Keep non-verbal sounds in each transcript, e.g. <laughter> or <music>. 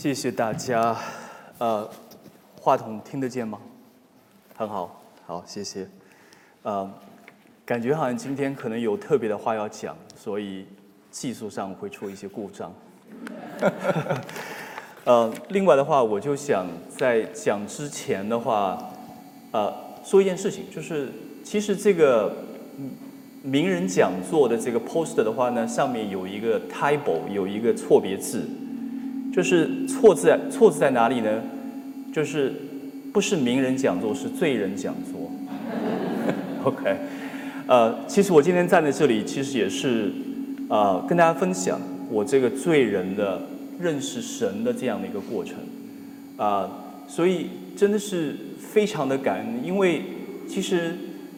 谢谢大家。呃，话筒听得见吗？很好，好，谢谢。呃，感觉好像今天可能有特别的话要讲，所以技术上会出一些故障。<laughs> 呃，另外的话，我就想在讲之前的话，呃，说一件事情，就是其实这个名人讲座的这个 poster 的话呢，上面有一个 table 有一个错别字。就是错字在错字在哪里呢？就是不是名人讲座，是罪人讲座。<laughs> OK，呃，其实我今天站在这里，其实也是呃跟大家分享我这个罪人的认识神的这样的一个过程啊，所以真的是非常的感恩，因为其实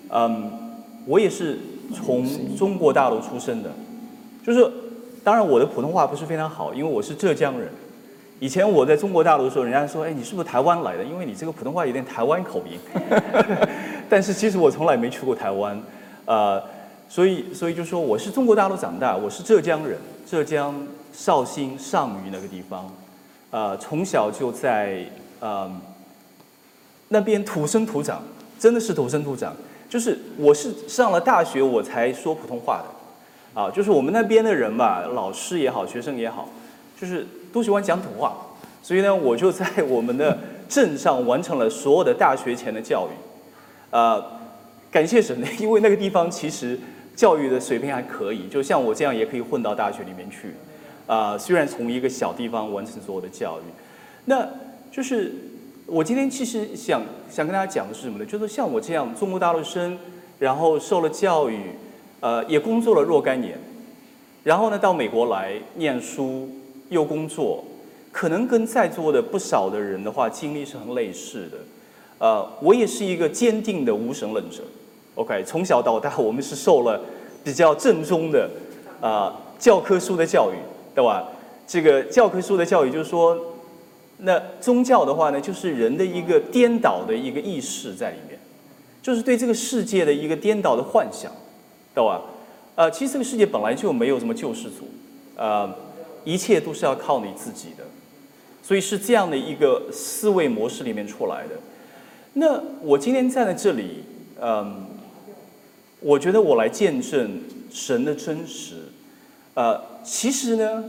嗯，我也是从中国大陆出生的，就是。当然，我的普通话不是非常好，因为我是浙江人。以前我在中国大陆的时候，人家说：“哎，你是不是台湾来的？因为你这个普通话有点台湾口音。<laughs> ”但是其实我从来没去过台湾，呃，所以所以就说我是中国大陆长大，我是浙江人，浙江绍兴上虞那个地方，呃，从小就在呃那边土生土长，真的是土生土长。就是我是上了大学我才说普通话的。啊，就是我们那边的人吧，老师也好，学生也好，就是都喜欢讲土话，所以呢，我就在 <laughs> 我们的镇上完成了所有的大学前的教育，呃，感谢神，<laughs> 因为那个地方其实教育的水平还可以，就像我这样也可以混到大学里面去，啊，虽然从一个小地方完成所有的教育，那就是我今天其实想想跟大家讲的是什么呢？就是像我这样中国大陆生，然后受了教育。呃，也工作了若干年，然后呢，到美国来念书又工作，可能跟在座的不少的人的话经历是很类似的。呃，我也是一个坚定的无神论者。OK，从小到大我们是受了比较正宗的啊教科书的教育，对吧？这个教科书的教育就是说，那宗教的话呢，就是人的一个颠倒的一个意识在里面，就是对这个世界的一个颠倒的幻想。对吧？呃，其实这个世界本来就没有什么救世主，呃，一切都是要靠你自己的，所以是这样的一个思维模式里面出来的。那我今天站在这里，嗯，我觉得我来见证神的真实，呃，其实呢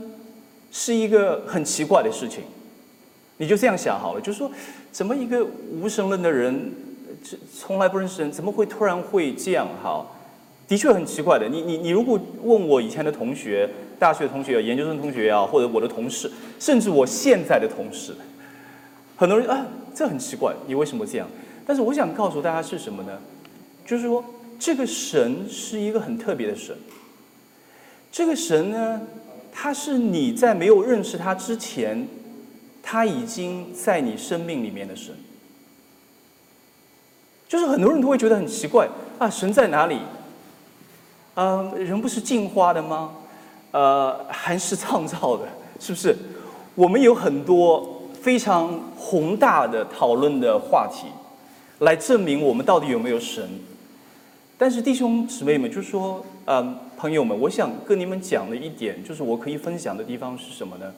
是一个很奇怪的事情。你就这样想好了，就是说，怎么一个无神论的人，这从来不认识人，怎么会突然会这样？哈？的确很奇怪的，你你你如果问我以前的同学、大学同学、研究生同学啊，或者我的同事，甚至我现在的同事，很多人啊，这很奇怪，你为什么这样？但是我想告诉大家是什么呢？就是说，这个神是一个很特别的神。这个神呢，他是你在没有认识他之前，他已经在你生命里面的神。就是很多人都会觉得很奇怪啊，神在哪里？呃，人不是进化的吗？呃，还是创造的，是不是？我们有很多非常宏大的讨论的话题，来证明我们到底有没有神。但是弟兄姊妹们，就说，嗯，朋友们，我想跟你们讲的一点，就是我可以分享的地方是什么呢？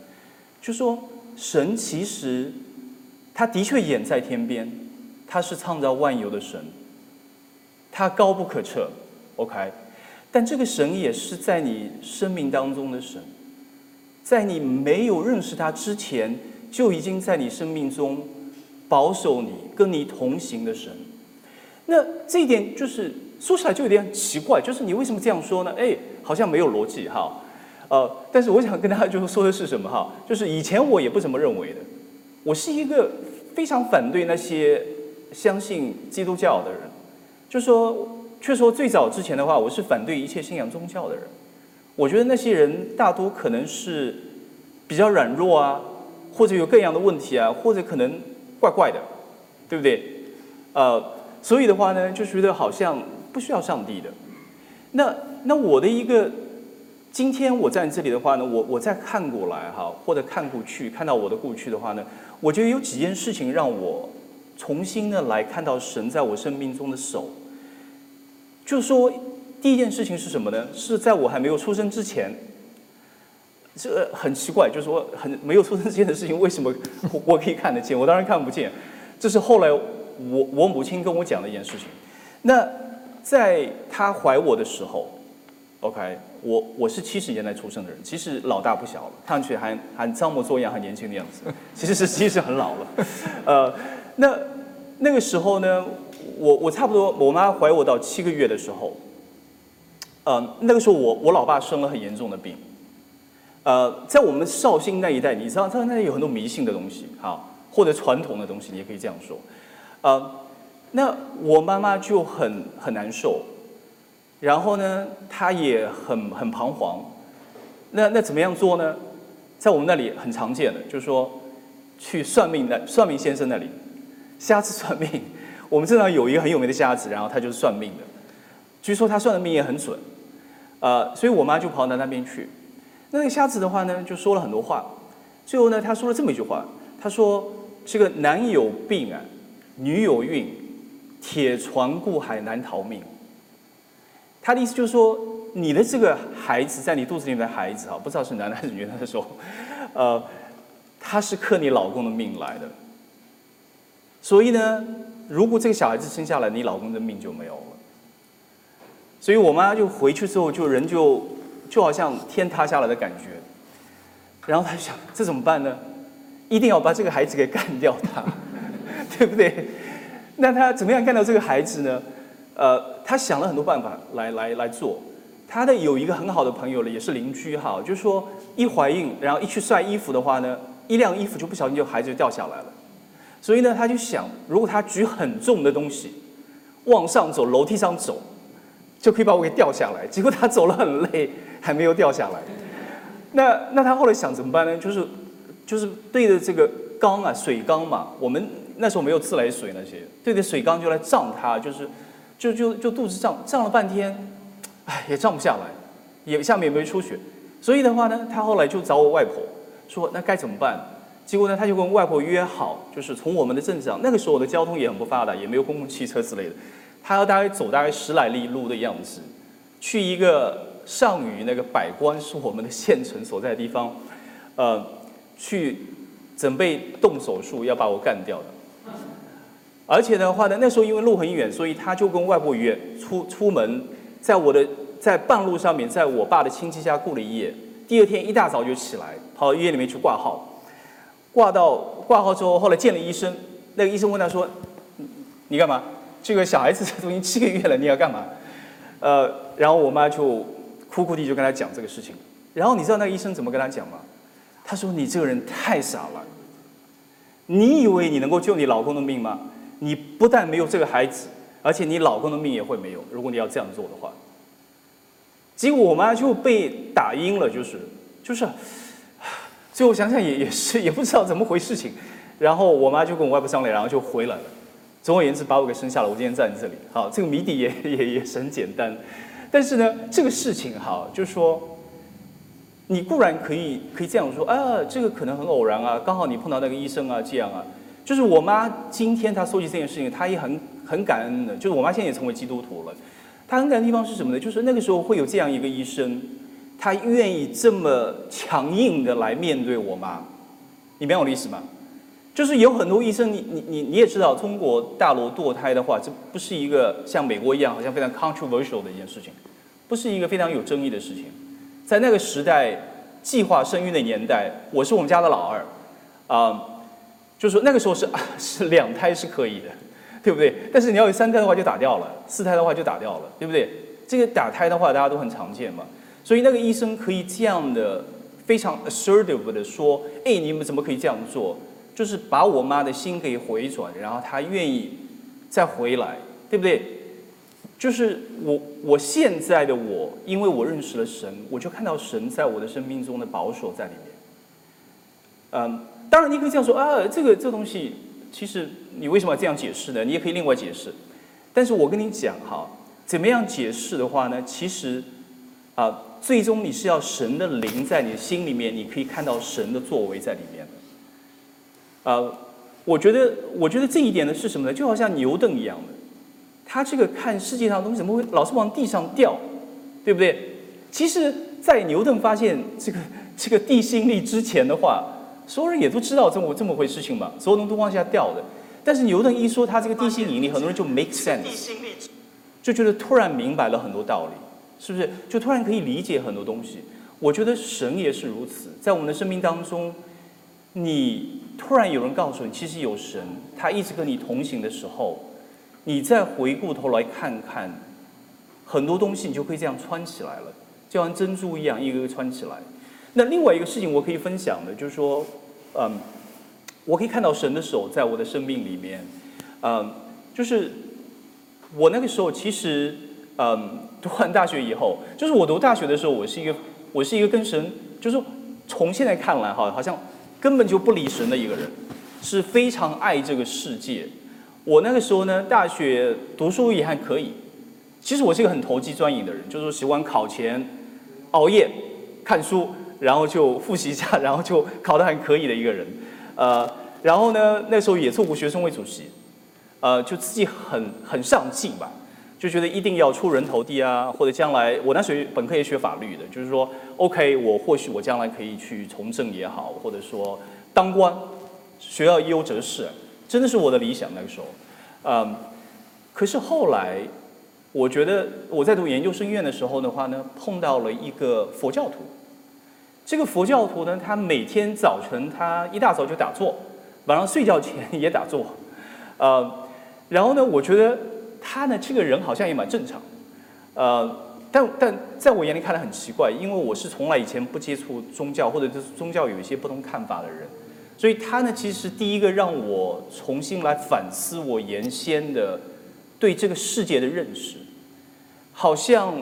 就说，神其实他的确远在天边，他是创造万有的神，他高不可测。OK。但这个神也是在你生命当中的神，在你没有认识他之前，就已经在你生命中保守你、跟你同行的神。那这一点就是说起来就有点奇怪，就是你为什么这样说呢？哎，好像没有逻辑哈。呃，但是我想跟大家就是说的是什么哈？就是以前我也不怎么认为的，我是一个非常反对那些相信基督教的人，就说。却说最早之前的话，我是反对一切信仰宗教的人。我觉得那些人大多可能是比较软弱啊，或者有各样的问题啊，或者可能怪怪的，对不对？呃，所以的话呢，就觉得好像不需要上帝的。那那我的一个，今天我在这里的话呢，我我再看过来哈，或者看过去，看到我的过去的话呢，我觉得有几件事情让我重新的来看到神在我生命中的手。就说，第一件事情是什么呢？是在我还没有出生之前，这很奇怪，就是说很没有出生之前的事情，为什么我我可以看得见？我当然看不见。这是后来我我母亲跟我讲的一件事情。那在她怀我的时候，OK，我我是七十年代出生的人，其实老大不小了，看上去还还装模作样，很年轻的样子，其实是其实很老了。呃，那那个时候呢，我我差不多我妈怀我到七个月的时候，呃，那个时候我我老爸生了很严重的病。呃，在我们绍兴那一带，你知道，他那里有很多迷信的东西，好，或者传统的东西，你也可以这样说。呃，那我妈妈就很很难受，然后呢，她也很很彷徨。那那怎么样做呢？在我们那里很常见的，就是说去算命的算命先生那里，瞎子算命。我们镇上有一个很有名的瞎子，然后他就是算命的，据说他算的命也很准。呃，所以我妈就跑到那边去。那个瞎子的话呢，就说了很多话，最后呢，他说了这么一句话，他说：“这个男有病啊，女有孕，铁床过海难逃命。”他的意思就是说，你的这个孩子在你肚子里面的孩子啊，不知道是男的还是女的的时候，<laughs> 呃，他是克你老公的命来的。所以呢，如果这个小孩子生下来，你老公的命就没有了。所以我妈就回去之后，就人就。就好像天塌下来的感觉，然后她就想这怎么办呢？一定要把这个孩子给干掉他，<laughs> 对不对？那他怎么样干掉这个孩子呢？呃，他想了很多办法来来来做。他的有一个很好的朋友了，也是邻居哈，就是说一怀孕，然后一去晒衣服的话呢，一晾衣服就不小心就孩子就掉下来了。所以呢，他就想，如果他举很重的东西往上走，楼梯上走，就可以把我给掉下来。结果他走了很累。还没有掉下来，那那他后来想怎么办呢？就是就是对着这个缸啊，水缸嘛，我们那时候没有自来水那些，对着水缸就来胀他，就是就就就肚子胀胀了半天，哎也胀不下来，也下面也没出血，所以的话呢，他后来就找我外婆说那该怎么办？结果呢，他就跟外婆约好，就是从我们的镇上，那个时候的交通也很不发达，也没有公共汽车之类的，他要大概走大概十来里路的样子，去一个。上虞那个百官是我们的县城所在的地方，呃，去准备动手术要把我干掉的。而且的话呢，那时候因为路很远，所以他就跟外婆约出出门，在我的在半路上面，在我爸的亲戚家过了一夜。第二天一大早就起来，跑到医院里面去挂号。挂到挂号之后，后来见了医生，那个医生问他说：“你干嘛？这个小孩子都已经七个月了，你要干嘛？”呃，然后我妈就。哭哭地就跟他讲这个事情，然后你知道那个医生怎么跟他讲吗？他说：“你这个人太傻了，你以为你能够救你老公的命吗？你不但没有这个孩子，而且你老公的命也会没有。如果你要这样做的话。”结果我妈就被打晕了，就是就是，最后想想也也是也不知道怎么回事情，然后我妈就跟我外婆商量，然后就回来了。总而言之，把我给生下了。我今天站在这里，好，这个谜底也也也是很简单。但是呢，这个事情哈，就是说，你固然可以可以这样说啊，这个可能很偶然啊，刚好你碰到那个医生啊，这样啊。就是我妈今天她说起这件事情，她也很很感恩的。就是我妈现在也成为基督徒了，她很感恩的地方是什么呢？就是那个时候会有这样一个医生，他愿意这么强硬的来面对我吗。你明白我的意思吗？就是有很多医生，你你你你也知道，中国大陆堕胎的话，这不是一个像美国一样好像非常 controversial 的一件事情，不是一个非常有争议的事情。在那个时代，计划生育的年代，我是我们家的老二，啊，就是那个时候是 <laughs> 是两胎是可以的，对不对？但是你要有三胎的话就打掉了，四胎的话就打掉了，对不对？这个打胎的话大家都很常见嘛，所以那个医生可以这样的非常 assertive 的说，哎，你们怎么可以这样做？就是把我妈的心给回转，然后她愿意再回来，对不对？就是我我现在的我，因为我认识了神，我就看到神在我的生命中的保守在里面。嗯，当然你可以这样说啊，这个这东西其实你为什么要这样解释呢？你也可以另外解释。但是我跟你讲哈，怎么样解释的话呢？其实啊，最终你是要神的灵在你的心里面，你可以看到神的作为在里面的。呃，我觉得，我觉得这一点呢是什么呢？就好像牛顿一样的，他这个看世界上的东西怎么会老是往地上掉，对不对？其实，在牛顿发现这个 <laughs> 这个地心力之前的话，所有人也都知道这么这么回事情嘛，所有东西都往下掉的。但是牛顿一说他这个地心引力，很多人就 make sense，就觉得突然明白了很多道理，是不是？就突然可以理解很多东西。我觉得神也是如此，在我们的生命当中，你突然有人告诉你，其实有神，他一直跟你同行的时候，你再回过头来看看，很多东西你就可以这样穿起来了，就像珍珠一样，一个个穿起来。那另外一个事情我可以分享的，就是说，嗯。我可以看到神的手在我的生命里面，嗯，就是我那个时候其实，嗯，读完大学以后，就是我读大学的时候，我是一个，我是一个跟神，就是从现在看来哈，好像根本就不理神的一个人，是非常爱这个世界。我那个时候呢，大学读书也还可以，其实我是一个很投机专营的人，就是喜欢考前熬夜看书，然后就复习一下，<laughs> 然后就考得还可以的一个人。呃，然后呢，那时候也做过学生会主席，呃，就自己很很上进吧，就觉得一定要出人头地啊，或者将来我那时候本科也学法律的，就是说，OK，我或许我将来可以去从政也好，或者说当官，学要优则仕，真的是我的理想那个时候，嗯，可是后来，我觉得我在读研究生院的时候的话呢，碰到了一个佛教徒。这个佛教徒呢，他每天早晨他一大早就打坐，晚上睡觉前也打坐，呃，然后呢，我觉得他呢这个人好像也蛮正常，呃，但但在我眼里看来很奇怪，因为我是从来以前不接触宗教或者就是宗教有一些不同看法的人，所以他呢其实第一个让我重新来反思我原先的对这个世界的认识，好像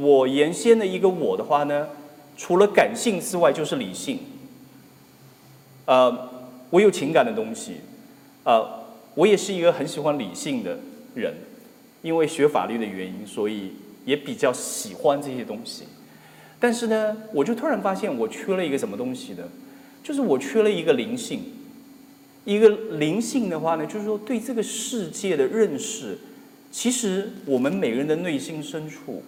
我原先的一个我的话呢。除了感性之外，就是理性。呃，我有情感的东西，呃，我也是一个很喜欢理性的人，因为学法律的原因，所以也比较喜欢这些东西。但是呢，我就突然发现我缺了一个什么东西呢？就是我缺了一个灵性。一个灵性的话呢，就是说对这个世界的认识，其实我们每个人的内心深处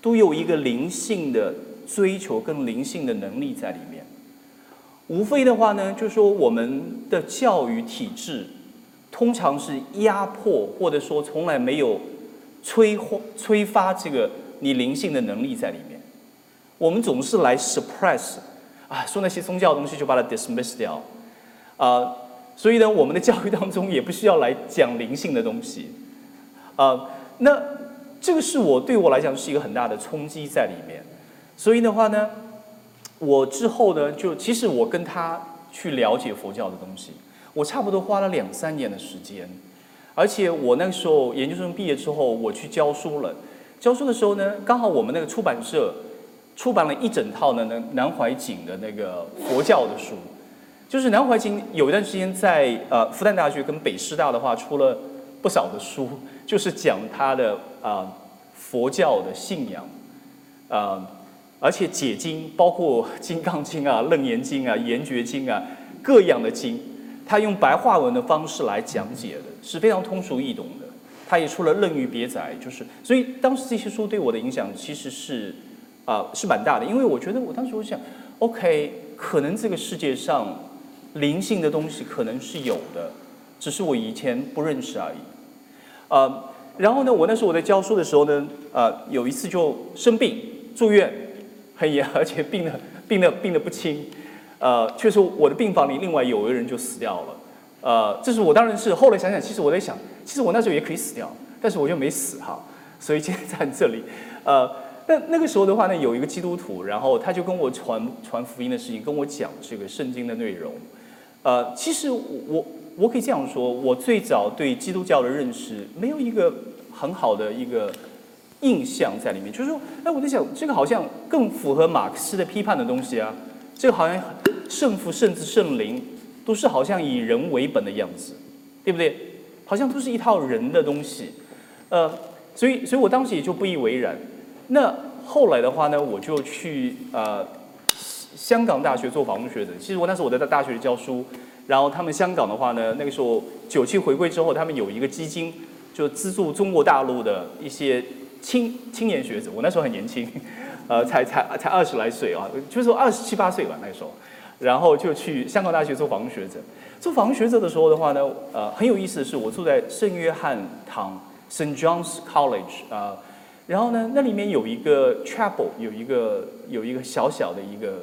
都有一个灵性的。追求跟灵性的能力在里面，无非的话呢，就是说我们的教育体制通常是压迫，或者说从来没有催化、催发这个你灵性的能力在里面。我们总是来 suppress，啊，说那些宗教东西就把它 dismiss 掉，啊，所以呢，我们的教育当中也不需要来讲灵性的东西，啊，那这个是我对我来讲是一个很大的冲击在里面。所以的话呢，我之后呢，就其实我跟他去了解佛教的东西，我差不多花了两三年的时间，而且我那个时候研究生毕业之后，我去教书了。教书的时候呢，刚好我们那个出版社出版了一整套的南南怀瑾的那个佛教的书，就是南怀瑾有一段时间在呃复旦大学跟北师大的话出了不少的书，就是讲他的啊佛教的信仰，啊。而且解经，包括《金刚经》啊、《楞严经》啊、《圆觉经》啊，各样的经，他用白话文的方式来讲解的，是非常通俗易懂的。他也出了《楞语别载》，就是，所以当时这些书对我的影响其实是，啊，是蛮大的。因为我觉得我当时我想，OK，可能这个世界上灵性的东西可能是有的，只是我以前不认识而已。呃，然后呢，我那时候我在教书的时候呢，呃，有一次就生病住院。很严，<laughs> 而且病的病的病的不轻，呃，确实我的病房里另外有一个人就死掉了，呃，这是我当然是后来想想，其实我在想，其实我那时候也可以死掉，但是我就没死哈，所以今天在这里，呃，那那个时候的话呢，有一个基督徒，然后他就跟我传传福音的事情，跟我讲这个圣经的内容，呃，其实我我可以这样说，我最早对基督教的认识没有一个很好的一个。印象在里面，就是说，哎，我在想，这个好像更符合马克思的批判的东西啊。这个好像圣父、圣子、圣灵都是好像以人为本的样子，对不对？好像都是一套人的东西。呃，所以，所以我当时也就不以为然。那后来的话呢，我就去呃香港大学做访问学者。其实我那时候我在大学里教书，然后他们香港的话呢，那个时候九七回归之后，他们有一个基金，就资助中国大陆的一些。青青年学者，我那时候很年轻，呃，才才才二十来岁啊，就是说二十七八岁吧那时候，然后就去香港大学做访问学者。做访问学者的时候的话呢，呃，很有意思的是，我住在圣约翰堂 （St. John's College） 啊，然后呢，那里面有一个 chapel，有一个有一个小小的一个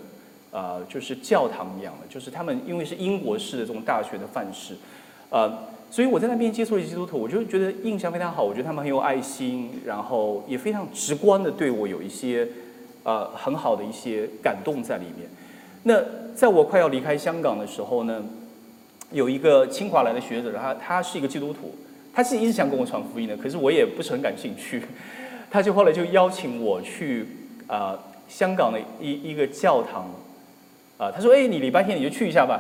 呃，就是教堂一样的，就是他们因为是英国式的这种大学的范式，呃，所以我在那边接触了基督徒，我就觉得印象非常好，我觉得他们很有爱心，然后也非常直观的对我有一些呃很好的一些感动在里面。那在我快要离开香港的时候呢？有一个清华来的学者，他他是一个基督徒，他是一直想跟我传福音的，可是我也不是很感兴趣，他就后来就邀请我去啊香港的一一个教堂，啊他说哎你礼拜天你就去一下吧，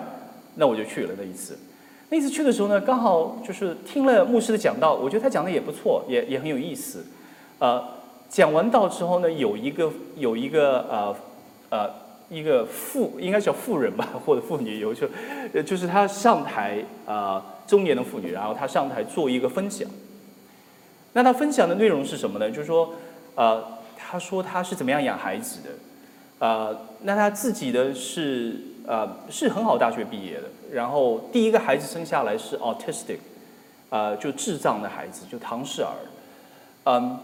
那我就去了那一次，那次去的时候呢，刚好就是听了牧师的讲道，我觉得他讲的也不错，也也很有意思，呃讲完道之后呢，有一个有一个呃呃。一个妇应该叫妇人吧，<laughs> 或者妇女，有就，呃，就是她上台啊，中年的妇女，然后她上台做一个分享。那她分享的内容是什么呢？就是说，呃，她说她是怎么样养孩子的，呃，那她自己的是呃是很好大学毕业的，然后第一个孩子生下来是 autistic，呃，就智障的孩子，就唐氏儿，嗯，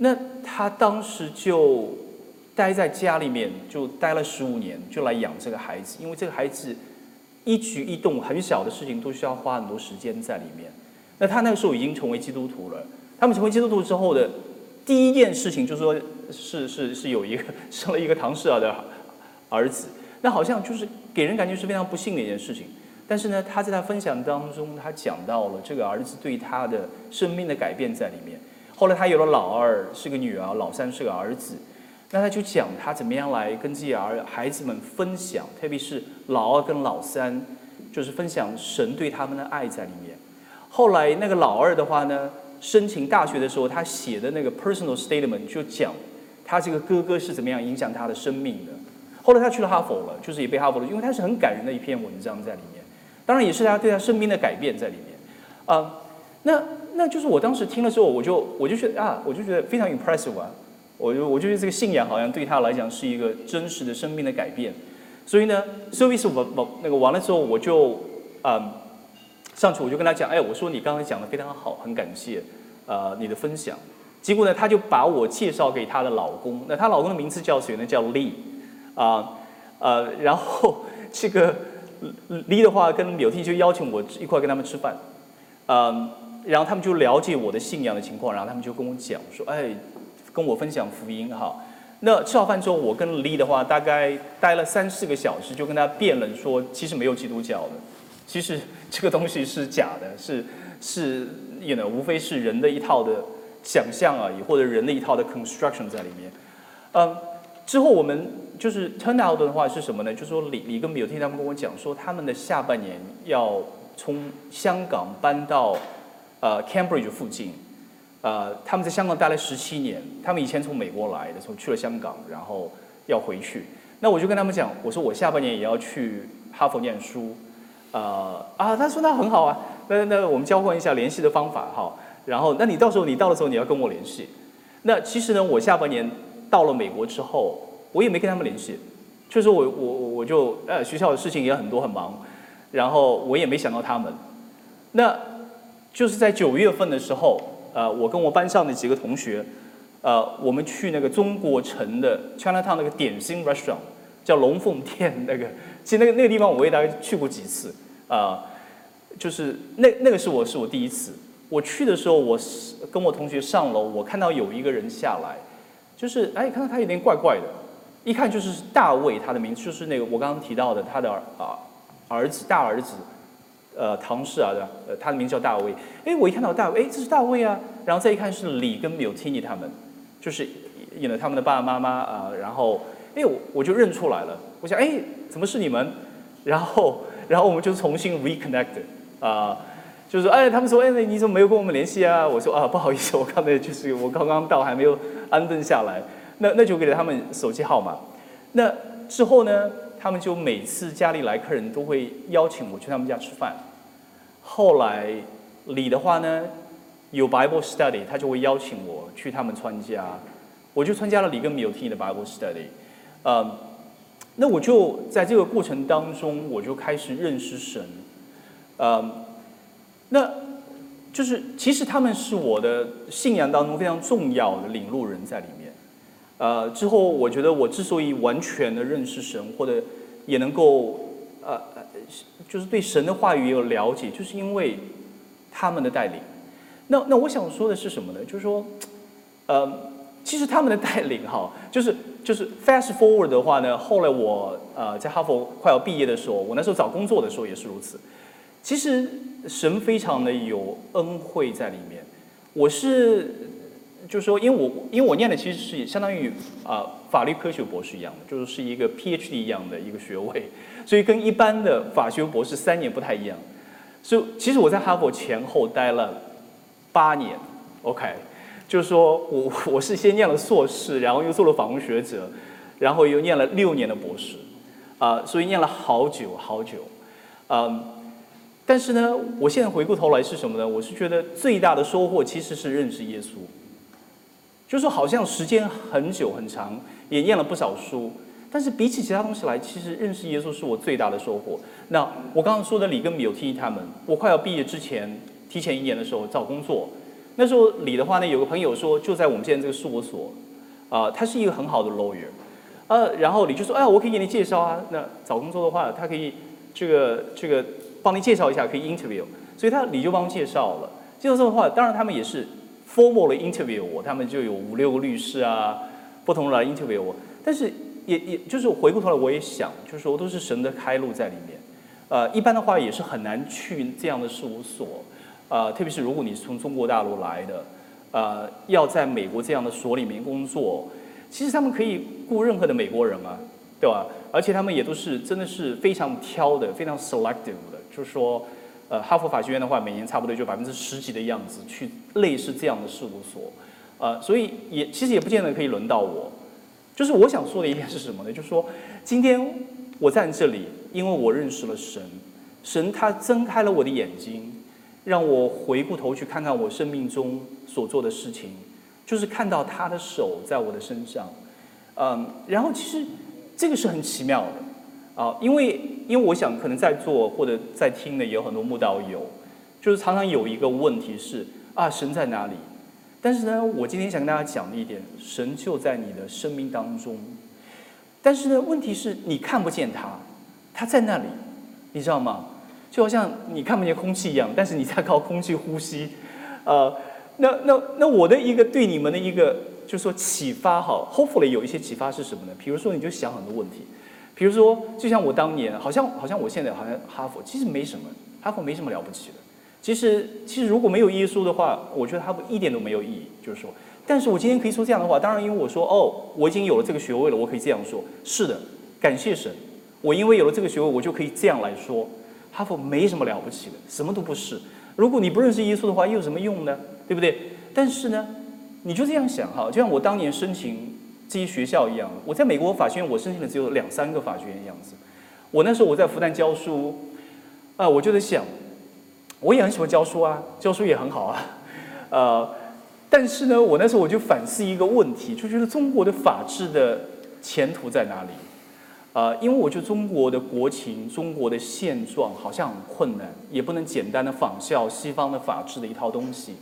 那他当时就。待在家里面就待了十五年，就来养这个孩子，因为这个孩子一举一动很小的事情都需要花很多时间在里面。那他那个时候已经成为基督徒了。他们成为基督徒之后的第一件事情，就是说是是是有一个生了一个唐氏儿的儿子。那好像就是给人感觉是非常不幸的一件事情。但是呢，他在他分享当中，他讲到了这个儿子对他的生命的改变在里面。后来他有了老二是个女儿，老三是个儿子。那他就讲他怎么样来跟自己儿孩子们分享，特别是老二跟老三，就是分享神对他们的爱在里面。后来那个老二的话呢，申请大学的时候，他写的那个 personal statement 就讲他这个哥哥是怎么样影响他的生命的。后来他去了哈佛了，就是也被哈佛了，因为他是很感人的一篇文章在里面。当然也是他对他生命的改变在里面。啊，那那就是我当时听了之后，我就我就觉得啊，我就觉得非常 impressive 啊。我就我就觉得这个信仰好像对他来讲是一个真实的生命的改变，所以呢，service 完完那个完了之后，我就嗯上去我就跟他讲，哎，我说你刚才讲的非常好，很感谢呃你的分享。结果呢，他就把我介绍给他的老公，那她老公的名字叫谁呢？叫 Lee 啊呃，然后 <laughs> 这个 Lee 的话跟柳 T 就邀请我一块跟他们吃饭，嗯，然后他们就了解我的信仰的情况，然后他们就跟我讲说，哎。跟我分享福音哈，那吃好饭之后，我跟李的话大概待了三四个小时，就跟他辩论说，其实没有基督教的，其实这个东西是假的，<laughs> 是是，you know，无非是人的一套的想象而已，或者人的一套的 construction 在里面。嗯，之后我们就是 turn out 的话是什么呢？就是说李李跟有听他们跟我讲说，他们的下半年要从香港搬到呃 Cambridge 附近。呃，他们在香港待了十七年，他们以前从美国来的，时候去了香港，然后要回去。那我就跟他们讲，我说我下半年也要去哈佛念书，呃啊，他说那很好啊，那那我们交换一下联系的方法哈。然后，那你到时候你到的时候你要跟我联系。那其实呢，我下半年到了美国之后，我也没跟他们联系，就是我我我就呃学校的事情也很多很忙，然后我也没想到他们。那就是在九月份的时候。呃，我跟我班上的几个同学，呃，我们去那个中国城的 Chinatown 那个点心 restaurant，叫龙凤店那个，其实那个那个地方我也大概去过几次，啊，就是那那个是我是我第一次，我去的时候，我是跟我同学上楼，我看到有一个人下来，就是哎，看到他有点怪怪的，一看就是大卫，他的名字就是那个我刚刚提到的他的啊儿子大儿子。呃，唐氏啊，呃，他的名字叫大卫。哎，我一看到大卫，哎，这是大卫啊。然后再一看是李跟 m i l t i n i 他们，就是演了他们的爸爸妈妈啊。然后，哎，我我就认出来了。我想，哎，怎么是你们？然后，然后我们就重新 reconnect 啊，就是，哎，他们说，哎，你怎么没有跟我们联系啊？我说啊，不好意思，我刚才就是我刚刚到，还没有安顿下来。那那就给了他们手机号码。那之后呢？他们就每次家里来客人都会邀请我去他们家吃饭。后来李的话呢，有 Bible study，他就会邀请我去他们参加。我就参加了李跟米有提的 Bible Study，呃，那我就在这个过程当中，我就开始认识神，呃，那就是其实他们是我的信仰当中非常重要的领路人在里面，呃，之后我觉得我之所以完全的认识神，或者也能够呃，就是对神的话语有了解，就是因为他们的带领。那那我想说的是什么呢？就是说，呃。其实他们的带领哈，就是就是 fast forward 的话呢，后来我呃在哈佛快要毕业的时候，我那时候找工作的时候也是如此。其实神非常的有恩惠在里面。我是就是说，因为我因为我念的其实是相当于啊法律科学博士一样的，就是是一个 PhD 一样的一个学位，<laughs> 所以跟一般的法学博士三年不太一样。所以其实我在哈佛前后待了八年，OK。就是说我我是先念了硕士，然后又做了访问学者，然后又念了六年的博士，啊，所以念了好久好久，嗯，但是呢，我现在回过头来是什么呢？我是觉得最大的收获其实是认识耶稣，就是说好像时间很久很长，也念了不少书，但是比起其他东西来，其实认识耶稣是我最大的收获。那我刚刚说的李跟米有提议他们，我快要毕业之前，提前一年的时候找工作。那时候李的话呢，有个朋友说就在我们现在这个事务所，啊，他是一个很好的 lawyer，呃，然后李就说，哎，我可以给你介绍啊。那找工作的话，他可以这个这个帮你介绍一下，可以 interview。所以他李就帮我介绍了。介绍之后的话，当然他们也是 formal 的 interview 我，他们就有五六个律师啊，不同人来 interview 我。但是也也就是回过头来，我也想，就是说都是神的开路在里面。呃，一般的话也是很难去这样的事务所。呃，特别是如果你是从中国大陆来的，呃，要在美国这样的所里面工作，其实他们可以雇任何的美国人啊，对吧？而且他们也都是真的是非常挑的，非常 selective 的，就是说，呃，哈佛法学院的话，每年差不多就百分之十几的样子去类似这样的事务所，呃，所以也其实也不见得可以轮到我。就是我想说的一点是什么呢？就是说，今天我在这里，因为我认识了神，神他睁开了我的眼睛。让我回过头去看看我生命中所做的事情，就是看到他的手在我的身上，嗯，然后其实这个是很奇妙的啊，因为因为我想可能在座或者在听的也有很多慕道友，就是常常有一个问题是啊，神在哪里？但是呢，我今天想跟大家讲的一点，神就在你的生命当中，但是呢，问题是你看不见他，他在那里，你知道吗？就好像你看不见空气一样，但是你在靠空气呼吸，呃，那那那我的一个对你们的一个就是说启发哈，hopefully 有一些启发是什么呢？比如说你就想很多问题，比如说就像我当年，好像好像我现在好像哈佛其实没什么，哈佛没什么了不起的。其实其实如果没有耶稣的话，我觉得哈佛一点都没有意义。就是说，但是我今天可以说这样的话，当然因为我说哦，我已经有了这个学位了，我可以这样说。是的，感谢神，我因为有了这个学位，我就可以这样来说。哈佛没什么了不起的，什么都不是。如果你不认识耶稣的话，又有什么用呢？对不对？但是呢，你就这样想哈，就像我当年申请这些学校一样。我在美国法学院，我申请的只有两三个法学院样子。我那时候我在复旦教书，啊，我就在想，我也很喜欢教书啊，教书也很好啊，<laughs> 呃，但是呢，我那时候我就反思一个问题，就觉得中国的法治的前途在哪里？呃，因为我觉得中国的国情、中国的现状好像很困难，也不能简单的仿效西方的法治的一套东西。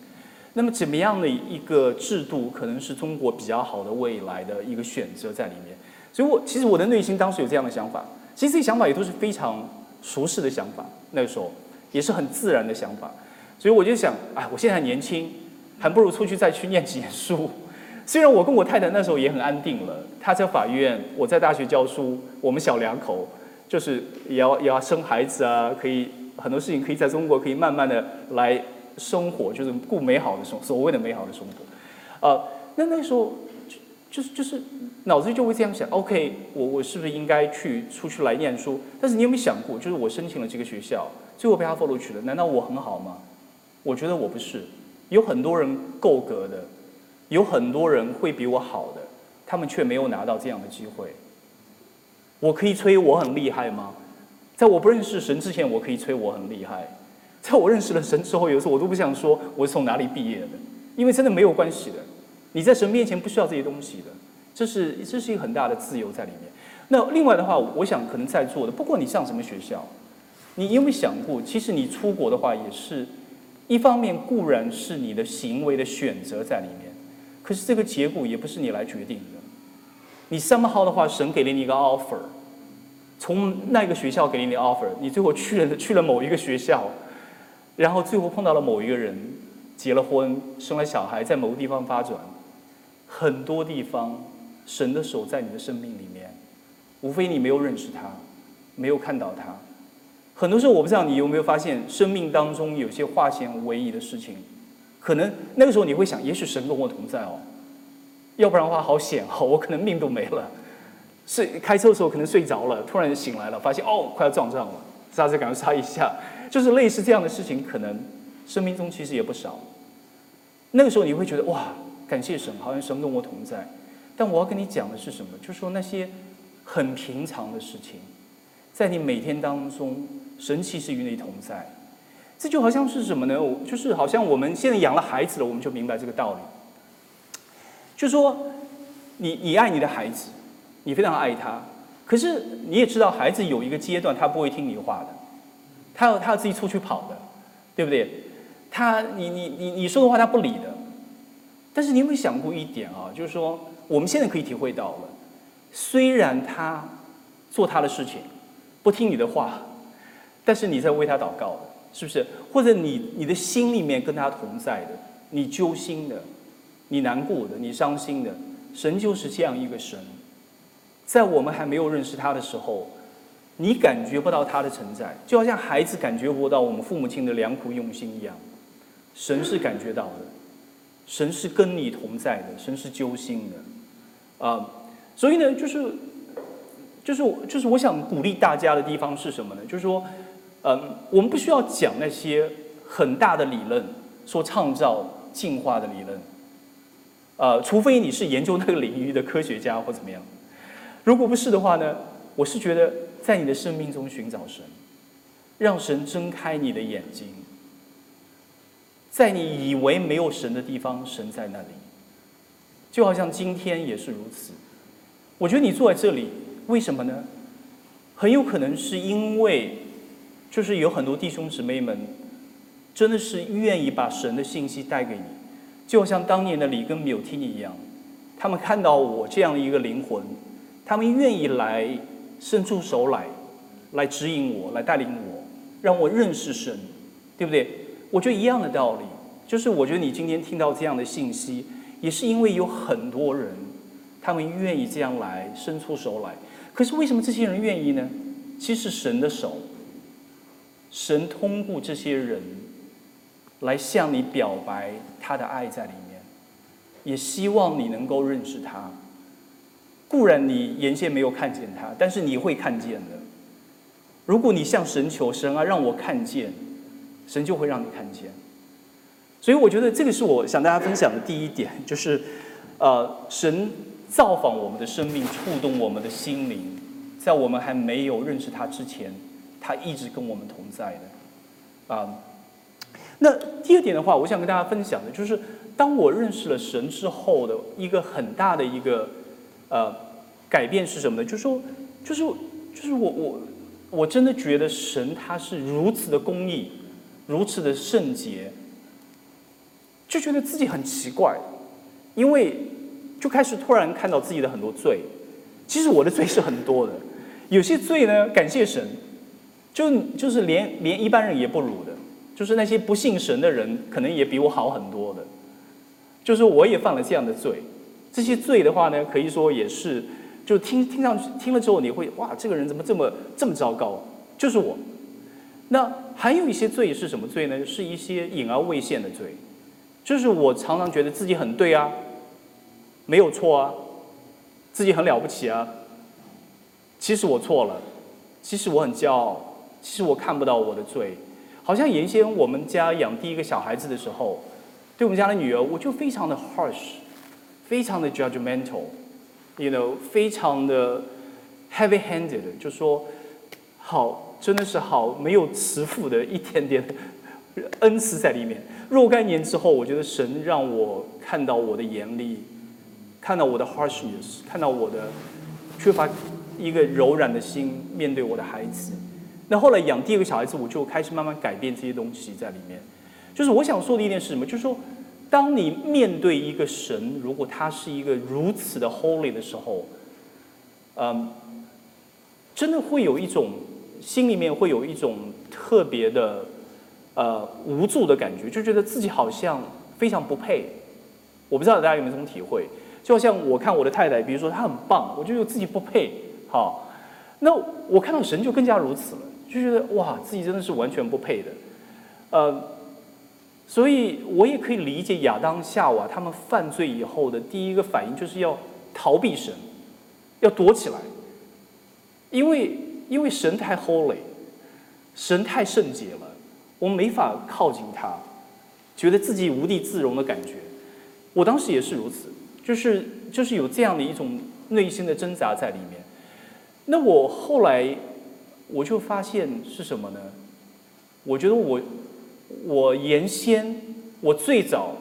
那么，怎么样的一个制度可能是中国比较好的未来的一个选择在里面？所以我其实我的内心当时有这样的想法，其实这些想法也都是非常熟识的想法，那个时候也是很自然的想法。所以我就想，哎，我现在还年轻，还不如出去再去念几年书。<laughs> 虽然我跟我太太那时候也很安定了，她在法院，我在大学教书，我们小两口就是也要也要生孩子啊，可以很多事情可以在中国可以慢慢的来生活，就是过美好的生所谓的美好的生活，呃，那那时候就就是就是脑子就会这样想，OK，我我是不是应该去出去来念书？但是你有没有想过，就是我申请了这个学校，最后被哈佛录取了，难道我很好吗？我觉得我不是，有很多人够格的。有很多人会比我好的，他们却没有拿到这样的机会。我可以吹我很厉害吗？在我不认识神之前，我可以吹我很厉害。在我认识了神之后，有时候我都不想说我是从哪里毕业的，因为真的没有关系的。你在神面前不需要这些东西的，这是这是一个很大的自由在里面。那另外的话，我想可能在座的，不管你上什么学校，你有没有想过，其实你出国的话，也是一方面固然是你的行为的选择在里面，可是这个结果也不是你来决定的。你 somehow 的话，神给了你一个 offer，从那个学校给了你 offer，你最后去了去了某一个学校，然后最后碰到了某一个人，结了婚，生了小孩，在某个地方发展，很多地方神的手在你的生命里面。无非你没有认识他，没有看到他。很多时候，我不知道你有没有发现，生命当中有些化险为夷的事情，可能那个时候你会想，也许神跟我同在哦，要不然的话好险哦，我可能命都没了。睡开车的时候可能睡着了，突然醒来了，发现哦快要撞上了，刹车赶快刹一下，就是类似这样的事情，可能生命中其实也不少。那个时候你会觉得哇，感谢神，好像神跟我同在。但我要跟你讲的是什么？就是说那些。很平常的事情，在你每天当中，神其实与你同在。这就好像是什么呢？就是好像我们现在养了孩子了，我们就明白这个道理。就说你你爱你的孩子，你非常爱他，可是你也知道，孩子有一个阶段他不会听你话的，他要他要自己出去跑的，对不对？他你你你你说的话他不理的。但是你有没有想过一点啊？就是说我们现在可以体会到了。虽然他做他的事情，不听你的话，但是你在为他祷告的，是不是？或者你你的心里面跟他同在的，你揪心的，你难过的，你伤心的，神就是这样一个神。在我们还没有认识他的时候，你感觉不到他的存在，就好像孩子感觉不到我们父母亲的良苦用心一样。神是感觉到的，神是跟你同在的，神是揪心的，啊。所以呢，就是，就是，就是我想鼓励大家的地方是什么呢？就是说，嗯，我们不需要讲那些很大的理论，说创造进化的理论，呃，除非你是研究那个领域的科学家或怎么样。如果不是的话呢，我是觉得在你的生命中寻找神，让神睁开你的眼睛，在你以为没有神的地方，神在那里，就好像今天也是如此。我觉得你坐在这里，为什么呢？很有可能是因为，就是有很多弟兄姊妹们，真的是愿意把神的信息带给你，就像当年的里根米有听一样，他们看到我这样的一个灵魂，他们愿意来伸出手来，来指引我，来带领我，让我认识神，对不对？我觉得一样的道理，就是我觉得你今天听到这样的信息，也是因为有很多人。他们愿意这样来伸出手来，可是为什么这些人愿意呢？其实神的手，神通过这些人来向你表白他的爱在里面，也希望你能够认识他。固然你原先没有看见他，但是你会看见的。如果你向神求神啊，让我看见，神就会让你看见。所以我觉得这个是我想大家分享的第一点，就是呃神。造访我们的生命，触动我们的心灵，在我们还没有认识他之前，他一直跟我们同在的。啊，那第二点的话，我想跟大家分享的就是，当我认识了神之后的一个很大的一个呃改变是什么呢？就是说，就是就是我我我真的觉得神他是如此的公义，如此的圣洁，就觉得自己很奇怪，因为。就开始突然看到自己的很多罪，其实我的罪是很多的，有些罪呢，感谢神，就就是连连一般人也不如的，就是那些不信神的人，可能也比我好很多的，就是我也犯了这样的罪，这些罪的话呢，可以说也是，就听听上去听了之后，你会哇，这个人怎么这么这么糟糕？就是我。那还有一些罪是什么罪呢？是一些隐而未现的罪，就是我常常觉得自己很对啊。没有错啊，自己很了不起啊。其实我错了，其实我很骄傲，其实我看不到我的罪。好像原先我们家养第一个小孩子的时候，对我们家的女儿，我就非常的 harsh，非常的 judgmental，you know，非常的 heavy-handed，就说好，真的是好没有慈父的一点点，<laughs> 恩赐在里面。若干年之后，我觉得神让我看到我的严厉，看到我的 harshness，看到我的缺乏一个柔软的心面对我的孩子。那后来养第二个小孩子，我就开始慢慢改变这些东西在里面。就是我想说的一点是什么？就是说，当你面对一个神，如果他是一个如此的 holy 的时候，嗯，真的会有一种心里面会有一种特别的呃无助的感觉，就觉得自己好像非常不配。我不知道大家有没有这种体会？就好像我看我的太太，比如说她很棒，我就觉得自己不配。好，那我看到神就更加如此了。就觉得哇，自己真的是完全不配的，呃，所以我也可以理解亚当夏娃他们犯罪以后的第一个反应就是要逃避神，要躲起来，因为因为神太 holy，神太圣洁了，我们没法靠近他，觉得自己无地自容的感觉。我当时也是如此，就是就是有这样的一种内心的挣扎在里面。那我后来。我就发现是什么呢？我觉得我，我原先我最早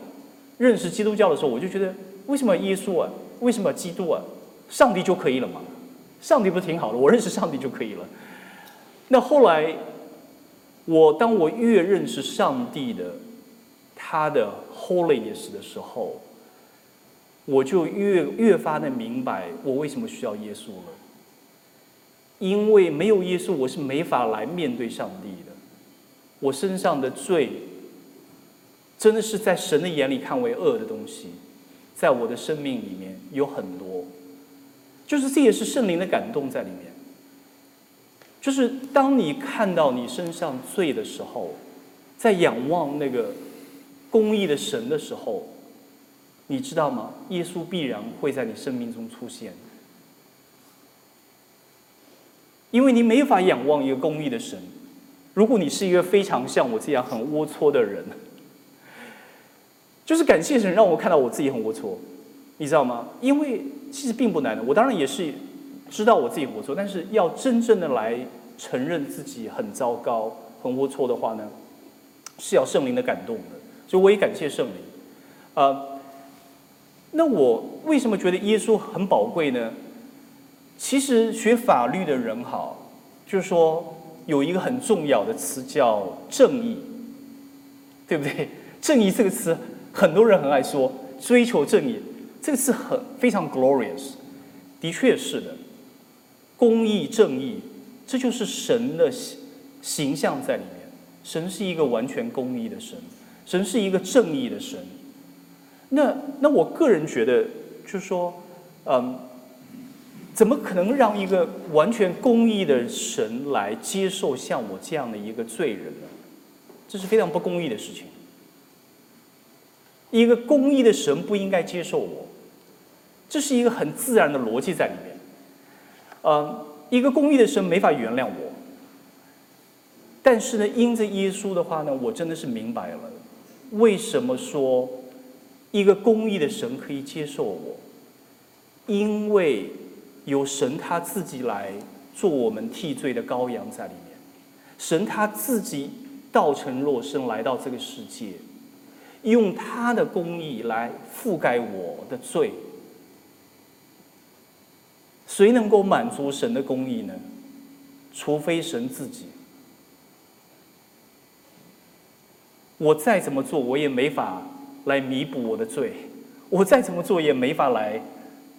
认识基督教的时候，我就觉得为什么耶稣啊，为什么基督啊，上帝就可以了嘛？上帝不是挺好的？<laughs> 我认识上帝就可以了。那后来，我当我越认识上帝的他的 holiness 的时候，我就越越发的明白我为什么需要耶稣了。因为没有耶稣，我是没法来面对上帝的。我身上的罪，真的是在神的眼里看为恶的东西，在我的生命里面有很多。就是这也是圣灵的感动在里面。就是当你看到你身上罪的时候，在仰望那个公义的神的时候，你知道吗？耶稣必然会在你生命中出现。因为你没法仰望一个公义的神，如果你是一个非常像我这样很龌龊的人，就是感谢神让我看到我自己很龌龊，你知道吗？因为其实并不难的，我当然也是知道我自己龌龊，但是要真正的来承认自己很糟糕、很龌龊的话呢，是要圣灵的感动的，所以我也感谢圣灵。呃，那我为什么觉得耶稣很宝贵呢？其实学法律的人好，就是说有一个很重要的词叫正义，对不对？<laughs> 正义这个词，很多人很爱说，追求正义这个词很非常 glorious，的确是的，公义正义，这就是神的形形象在里面。神是一个完全公义的神，神是一个正义的神。那那我个人觉得，就是说，嗯。怎么可能让一个完全公义的神来接受像我这样的一个罪人呢？这是非常不公义的事情。一个公义的神不应该接受我，这是一个很自然的逻辑在里面。嗯，一个公义的神没法原谅我，但是呢，因着耶稣的话呢，我真的是明白了为什么说一个公义的神可以接受我，因为。有神他自己来做我们替罪的羔羊在里面，神他自己道成肉身来到这个世界，用他的公义来覆盖我的罪。谁能够满足神的公义呢？除非神自己。我再怎么做，我也没法来弥补我的罪；我再怎么做，也没法来。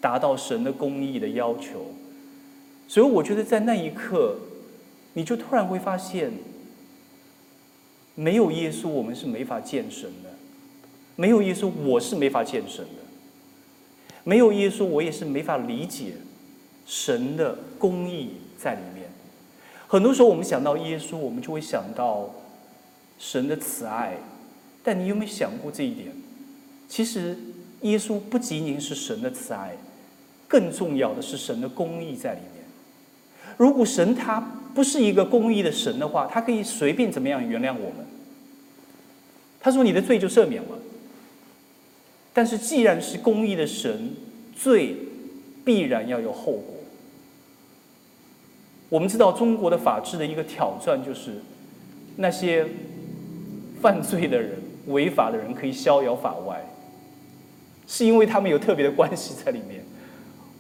达到神的公义的要求，所以我觉得在那一刻，你就突然会发现，没有耶稣，我们是没法见神的；没有耶稣，我是没法见神的；没有耶稣，我也是没法理解神的公义在里面。很多时候，我们想到耶稣，我们就会想到神的慈爱，但你有没有想过这一点？其实，耶稣不仅仅是神的慈爱。更重要的是神的公义在里面。如果神他不是一个公义的神的话，他可以随便怎么样原谅我们。他说你的罪就赦免了。但是既然是公义的神，罪必然要有后果。我们知道中国的法治的一个挑战就是那些犯罪的人、违法的人可以逍遥法外，是因为他们有特别的关系在里面，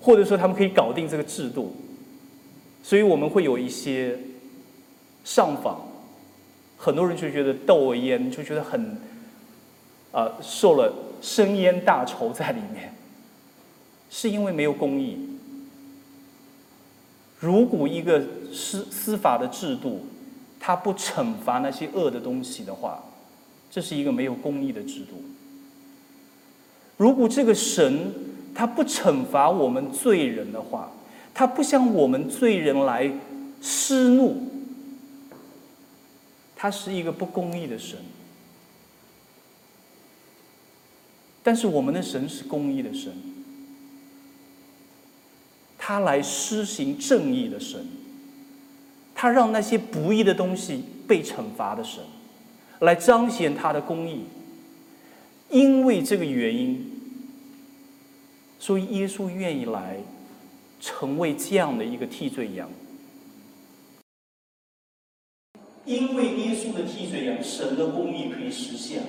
或者说他们可以搞定这个制度，所以我们会有一些上访，很多人就觉得斗烟就觉得很，啊，受了深烟大仇在里面，是因为没有公义。如果一个司司法的制度，它不惩罚那些恶的东西的话，这是一个没有公义的制度。如果这个神他不惩罚我们罪人的话，他不向我们罪人来施怒，他是一个不公义的神。但是我们的神是公义的神。他来施行正义的神，他让那些不义的东西被惩罚的神，来彰显他的公义。因为这个原因，所以耶稣愿意来成为这样的一个替罪羊。因为耶稣的替罪羊，神的公义可以实现了。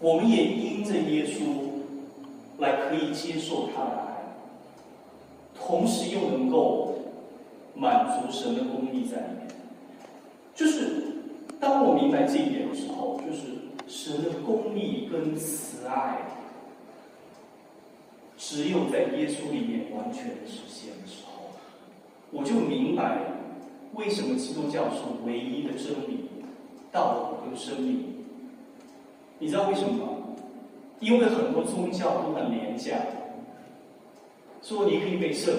我们也因着耶稣。来可以接受他的爱，同时又能够满足神的公义在里面。就是当我明白这一点的时候，就是神的公义跟慈爱，只有在耶稣里面完全的实现的时候，我就明白为什么基督教是唯一的真理、道德跟生命。你知道为什么吗？因为很多宗教都很廉价，说你可以被赦，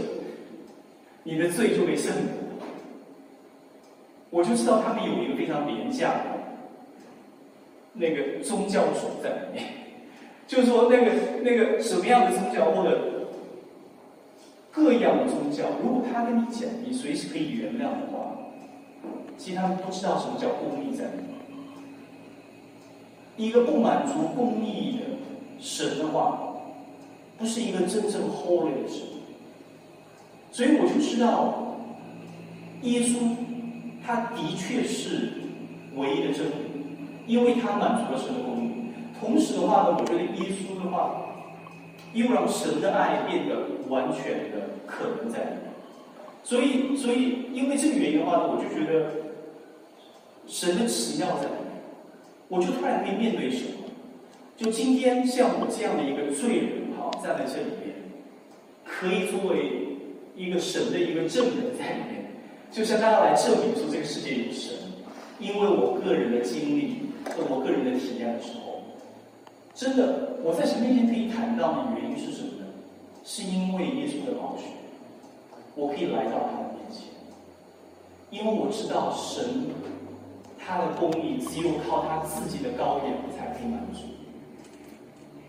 你的罪就被赦免。我就知道他们有一个非常廉价的那个宗教主在里面，就是说那个那个什么样的宗教或者各样的宗教，如果他跟你讲你随时可以原谅的话，其实他们不知道什么叫公义在里。一个不满足公义的。神的话，不是一个真正 holy 的神，所以我就知道，耶稣他的确是唯一的真理，因为他满足了神的公义。同时的话呢，我觉得耶稣的话，又让神的爱变得完全的可能在里面。所以，所以因为这个原因的话呢，我就觉得神的奇妙在里面，我就突然可以面对神。就今天像我这样的一个罪人，哈，站在这里面，可以作为一个神的一个证人在里面，就向大家来证明说这个世界有神。因为我个人的经历和我个人的体验的时候，真的我在神面前可以坦荡的原因是什么呢？是因为耶稣的宝血，我可以来到他的面前，因为我知道神他的公义只有靠他自己的羔羊才可以满足。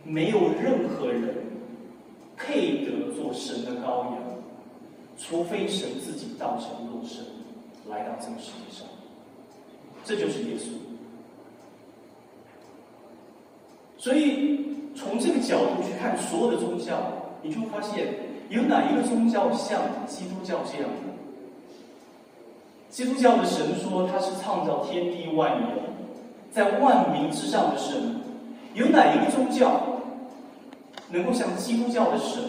没有任何人配得做神的羔羊，除非神自己道成肉身来到这个世界上。这就是耶稣。所以从这个角度去看所有的宗教，你就会发现有哪一个宗教像基督教这样的？基督教的神说他是创造天地万有，在万民之上的神。有哪一个宗教能够像基督教的神、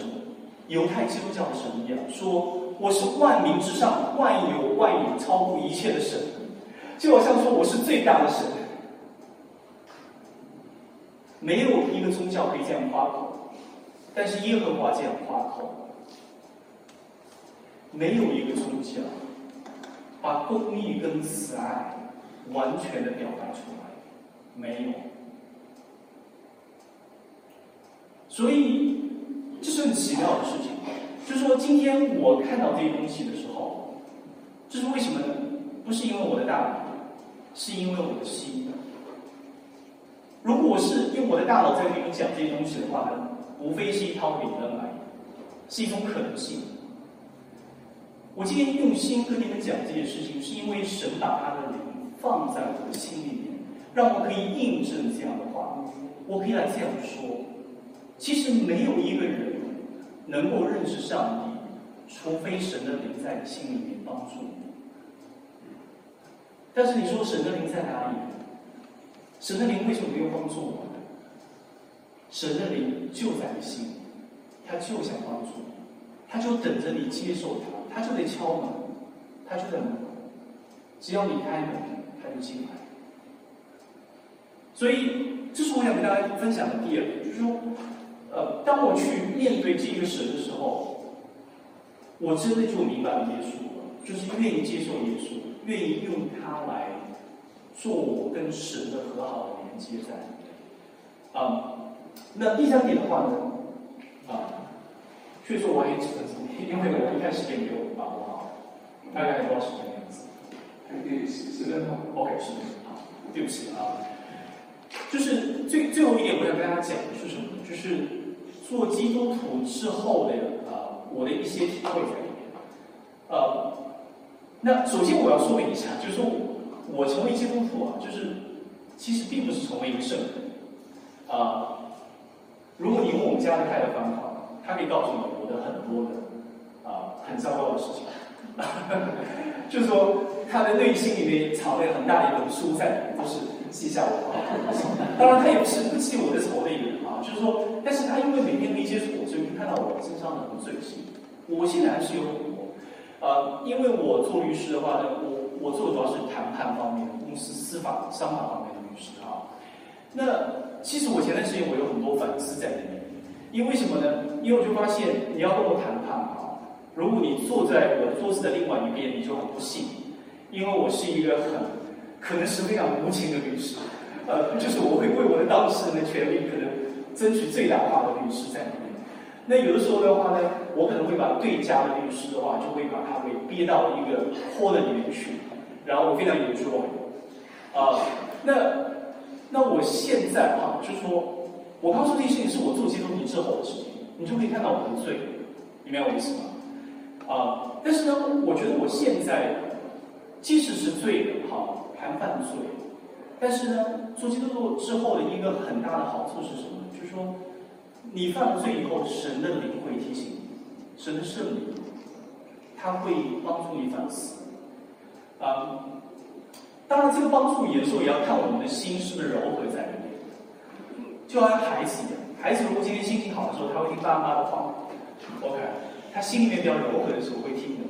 犹太基督教的神一样，说我是万民之上、万有万有、超过一切的神，就好像说我是最大的神。没有一个宗教可以这样夸口，但是耶和华这样夸口。没有一个宗教把公义跟慈爱完全的表达出来，没有。所以这是很奇妙的事情，就是说今天我看到这些东西的时候，这是为什么呢？不是因为我的大脑，是因为我的心。如果我是用我的大脑在跟你讲这些东西的话呢，无非是一套理论而已，是一种可能性。我今天用心跟你们讲这件事情，是因为神把他的灵放在我的心里面，让我可以印证这样的话，我可以来这样说。其实没有一个人能够认识上帝，除非神的灵在你心里面帮助你。但是你说神的灵在哪里？神的灵为什么没有帮助我们？神的灵就在你心里，他就想帮助你，他就等着你接受他，他就得敲门，他就在门口，只要你开门，他就进来。所以，这是我想跟大家分享的第二点，就是说，呃，当我去面对这个神的时候，我真的就明白了耶稣，就是愿意接受耶稣，愿意用他来做我跟神的和好的连接在里面。啊，那第三点的话呢，啊，确实我还有几分钟，因为我一开始也没有把握好，大概多少时间的样子？对，十十分钟。OK，十分钟，好，对不起啊。就是最最后一点，我想跟大家讲的是什么？就是做基督徒之后的啊、我的一些体会在里面。呃，那首先我要说明一下，就是说我成为基督徒啊，就是其实并不是成为一个圣人。啊、如果你用我们家的太太方法，她可以告诉你我的很多的啊、很糟糕的事情。<laughs> 就是说，他的内心里面藏了很大的一本书在里面，就是记下我啊。当然，他也不是不记我的仇的一个人啊。就是说，但是他因为每天没接触我，所以会看到我身上的很多罪行。我现在还是有很多，呃，因为我做律师的话呢，我我做的主要是谈判方面、公司司法、商法方面的律师啊。那其实我前段时间我有很多反思在里面，因为什么呢？因为我就发现你要跟我谈判啊。如果你坐在我桌子的另外一边，你就很不幸，因为我是一个很可能是非常无情的律师，呃，就是我会为我的当事人的权利可能争取最大化的律师在里面。那有的时候的话呢，我可能会把对家的律师的话，就会把他给憋到一个窝的里面去，然后我非常有罪啊、那那我现在哈、就是说，我告诉这件事情是我做基督徒之后的事情，你就可以看到我的罪，明白我意思吗？啊，但是呢，我觉得我现在即使是罪人，哈，还犯罪，但是呢，做基督徒之后的一个很大的好处是什么？就是说，你犯了罪以后，神的灵会提醒你，神的圣灵，他会帮助你反思。啊，当然，这个帮助有的时候也要看我们的心是不是柔和在里面，就像孩子一样，孩子如果今天心情好的时候，他会听爸妈的话，OK。他心里面比较柔和的时候会听的，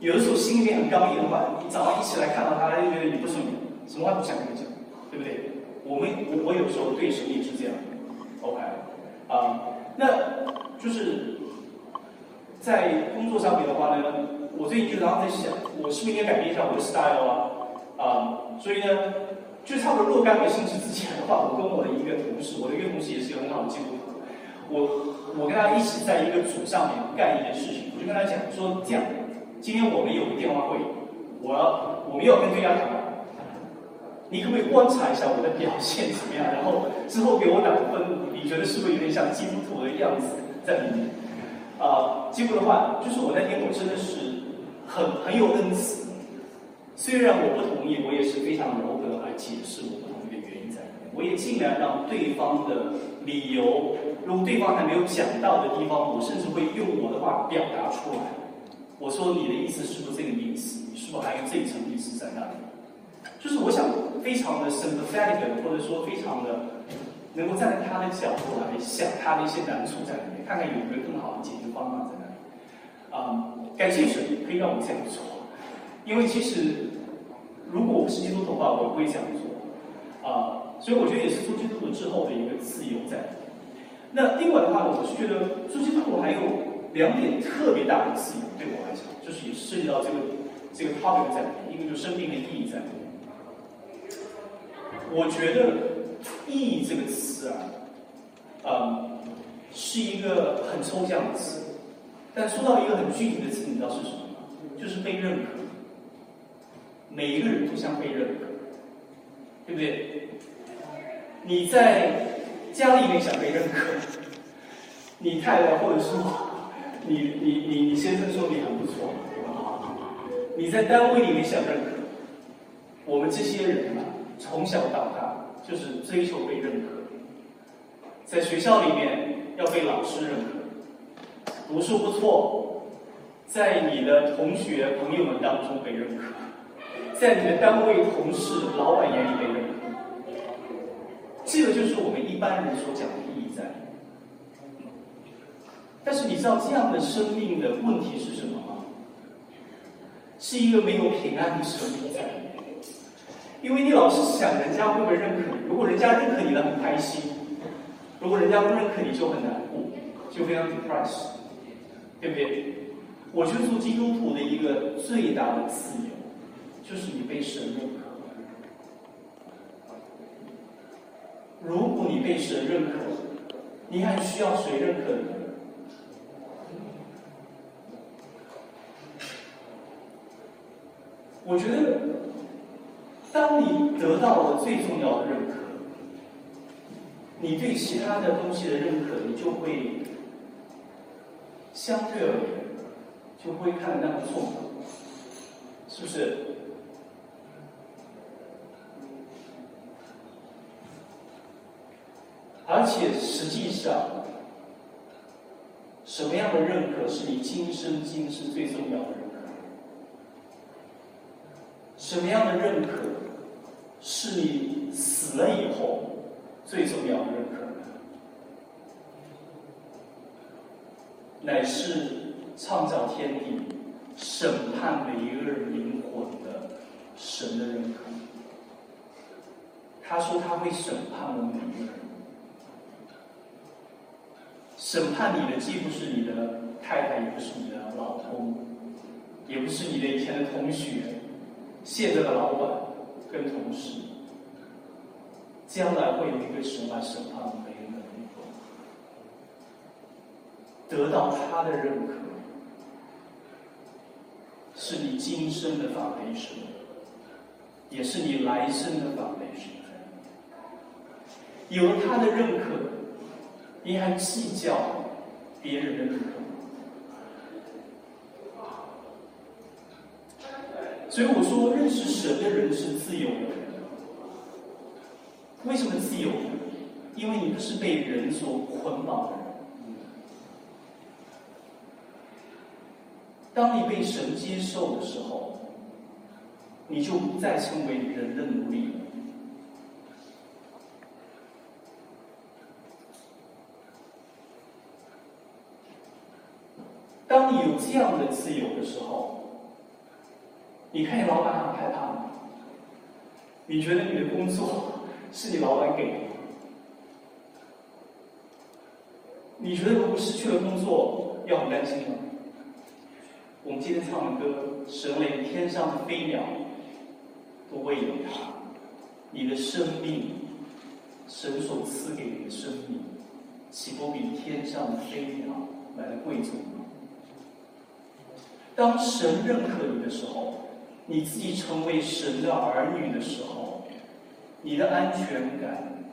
有的时候心里面很刚硬的话，你早上一起来看到他，他就觉得。你不顺眼，什么话不想跟你讲，对不对？我们我我有时候对神也是这样，OK，啊、那就是在工作上面的话呢，我最近就然后在想，我是不是应该改变一下我的 style 啊？啊、所以呢，就差不多若干个星期之前的话，我跟我的一个同事，我的一个同事也是一个很好的基督徒。我我跟他一起在一个组上面干一件事情，我就跟他讲说这样，今天我们有个电话会，我要我们要跟对家谈，你可不可以观察一下我的表现怎么样？然后之后给我打分，你觉得是不是有点像基督徒的样子在里面？啊、结果的话，就是我那天我真的是很很有恩慈，虽然我不同意，我也是非常柔和来解释我不同意的原因在里面，我也尽量让对方的理由。如果对方还没有讲到的地方，我甚至会用我的话表达出来。我说你的意思是不是这个意思？你是否还有这一层意思在那里？就是我想非常的 sympathetic，或者说非常的能够站在他的角度来想他的一些难处在里面，看看有没有更好的解决方案在那里。啊、感谢神可以让我这样做，因为其实如果我不是基督徒的话，我不会这样做。啊、所以我觉得也是做基督徒之后的一个自由在。那另外的话呢，我是觉得做基督徒还有两点特别大的自由，对我来讲，就是也涉及到这个这个 topic 在里面，一个就是生命的意义在里面。我觉得“意义”这个词啊，嗯，是一个很抽象的词，但说到一个很具体的词，你知道是什么吗？就是被认可。每一个人都想被认可，对不对？你在家里面想被认可，你太太或者说你你你你先生说你很不错，你在单位里面想认可，我们这些人啊，从小到大就是追求被认可，在学校里面要被老师认可，读书不错，在你的同学朋友们当中被认可，在你的单位、同事、老板眼里被认可。这个就是我们一般人所讲的意义在。但是你知道这样的生命的问题是什么吗？是一个没有平安的生命在。因为你老是想人家会不会认可你，如果人家认可你了很开心，如果人家不认可你就很难过，就非常 depressed，对不对？我觉得做基督徒的一个最大的自由，就是你被神认可。如果你被神认可，你还需要谁认可你？我觉得，当你得到了最重要的认可，你对其他的东西的认可，你就会相对而言就不会看得那么重，是不是？而且实际上，什么样的认可是你今生今世最重要的认可？什么样的认可是你死了以后最重要的认可？乃是创造天地、审判每一个人灵魂的神的认可。他说他会审判我们每一个人。审判你的既不是你的太太，也不是你的老公，也不是你的以前的同学，现在的老板跟同事，将来会有一个神来审判每一个人，得到他的认可，是你今生的倒霉事也是你来生的倒霉事。有了他的认可。你还计较别人的认可？所以我说，认识神的人是自由的。为什么自由？因为你不是被人所捆绑的人。当你被神接受的时候，你就不再成为人的奴隶。当你有这样的自由的时候，你看你老板很害怕吗？你觉得你的工作是你老板给的？你觉得如果失去了工作要很担心吗？我们今天唱的歌，神连天上的飞鸟都为了他，你的生命，神所赐给你的生命，岂不比天上的飞鸟来的贵重吗？当神认可你的时候，你自己成为神的儿女的时候，你的安全感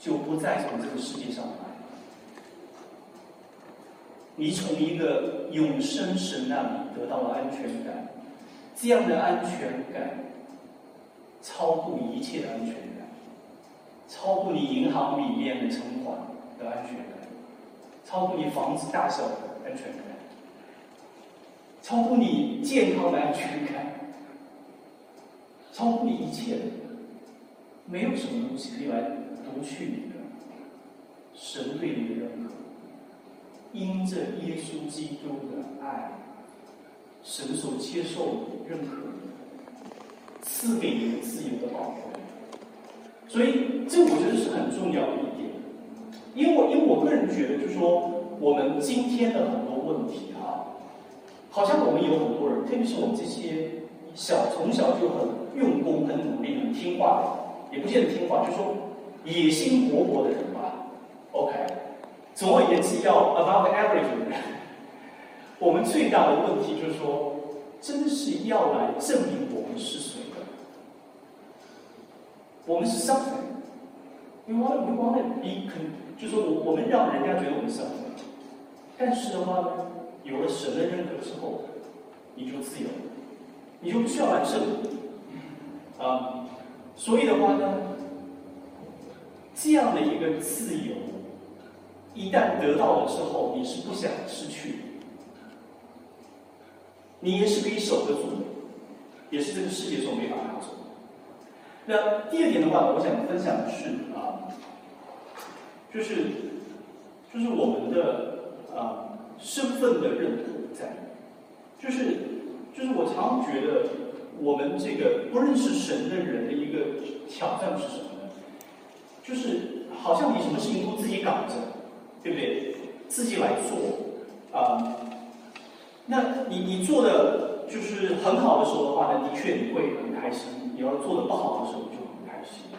就不再从这个世界上来。你从一个永生神那里得到了安全感，这样的安全感超过一切的安全感，超过你银行里面的存款的安全感，超过你房子大小的安全感。超乎你健康的安全感，超乎你一切的，没有什么东西可以来夺去你的神对你的。因着耶稣基督的爱，神所接受你、认可你，赐给你自由的宝贵。所以，这我觉得是很重要的一点。因为我因为我个人觉得，就是说，我们今天的很多问题啊。好像我们有很多人，特别是我们这些小从小就很用功、很努力、很听话的，也不见得听话，就说野心勃勃的人吧。OK，总而言之，要 above average 的人。我们最大的问题就是说，真的是要来证明我们是谁的？我们是 something。We want, we want to be，就说我我们让人家觉得我们 something。但是的话呢？有了神的认可之后，你就自由，你就不需要来证明啊。所以的话呢，这样的一个自由，一旦得到了之后，你是不想失去，你也是可以守得住的。也是这个世界所没法拿走。那第二点的话，我想分享的是啊，就是就是我们的啊身份的认同在，就是就是我常觉得我们这个不认识神的人的一个挑战是什么呢？就是好像你什么事情都自己搞着，对不对？自己来做啊，那你你做的就是很好的时候的话呢，的确你会很开心。你要做的不好的时候就很开心，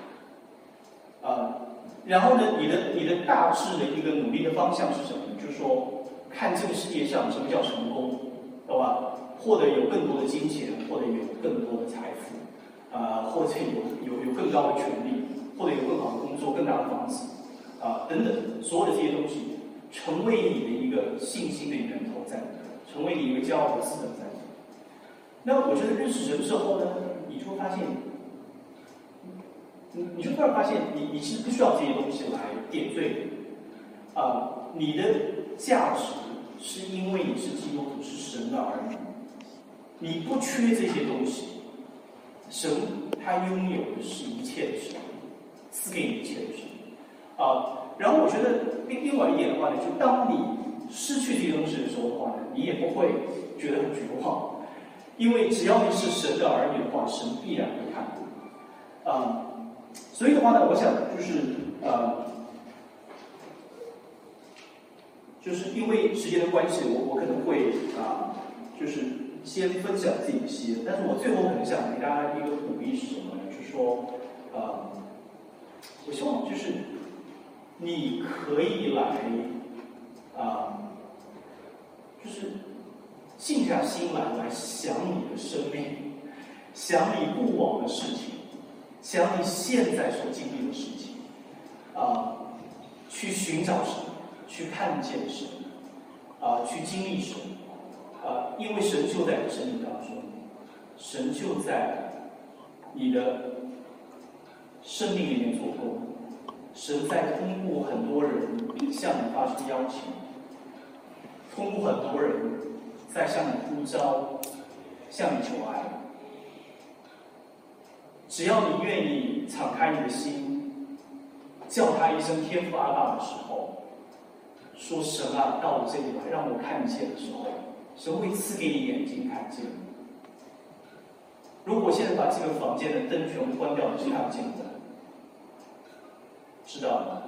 啊，然后呢，你的你的大致的一个努力的方向是什么？就是说，看这个世界上什么叫成功，好吧？获得有更多的金钱，获得有更多的财富，啊，或者有有有更高的权利，或者有更好的工作、更大的房子，啊，等等，所有的这些东西，成为你的一个信心的源头在，成为你一个骄傲的资本在。那我觉得认识神之后呢？你就会发现，你你就突然发现，你你是不需要这些东西来点缀，啊，你的价值是因为你是基督徒，是神的儿女，你不缺这些东西，神他拥有的是一切的神，赐给你一切的神，啊，然后我觉得另另外一点的话呢，就当你失去这些东西的时候的话呢，你也不会觉得很绝望。因为只要你是神的儿女的话，神必然会看顾。啊，所以的话呢，我想就是呃，就是因为时间的关系，我我可能会啊，就是先分享这一些，但是我最后可能想给大家一个鼓励是什么呢？就是说，呃，我希望就是你可以来啊，就是。静下心来，来想你的生命，想你过往的事情，想你现在所经历的事情，啊，去寻找神，去看见神，啊，去经历神，啊，因为神就在你生命当中，神就在你的生命里面做工，神在通过很多人向你发出邀请，通过很多人。在向你呼召，向你求爱。只要你愿意敞开你的心，叫他一声天父阿爸的时候，说神啊，到我这里来，让我看见的时候，神会赐给你眼睛看见。如果现在把这个房间的灯全部关掉，你是看不见的，知道吗？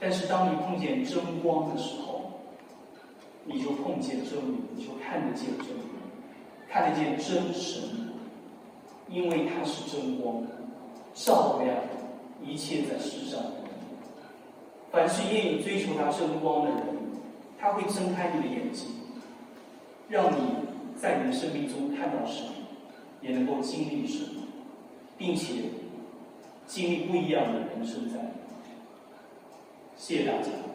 但是当你碰见真光的时候，你就碰见真理，你就看得见真理，看得见真神，因为他是真光，照亮一切在世上。凡是愿意追求他真光的人，他会睁开你的眼睛，让你在你的生命中看到神，也能够经历神，并且经历不一样的人生在。谢谢大家。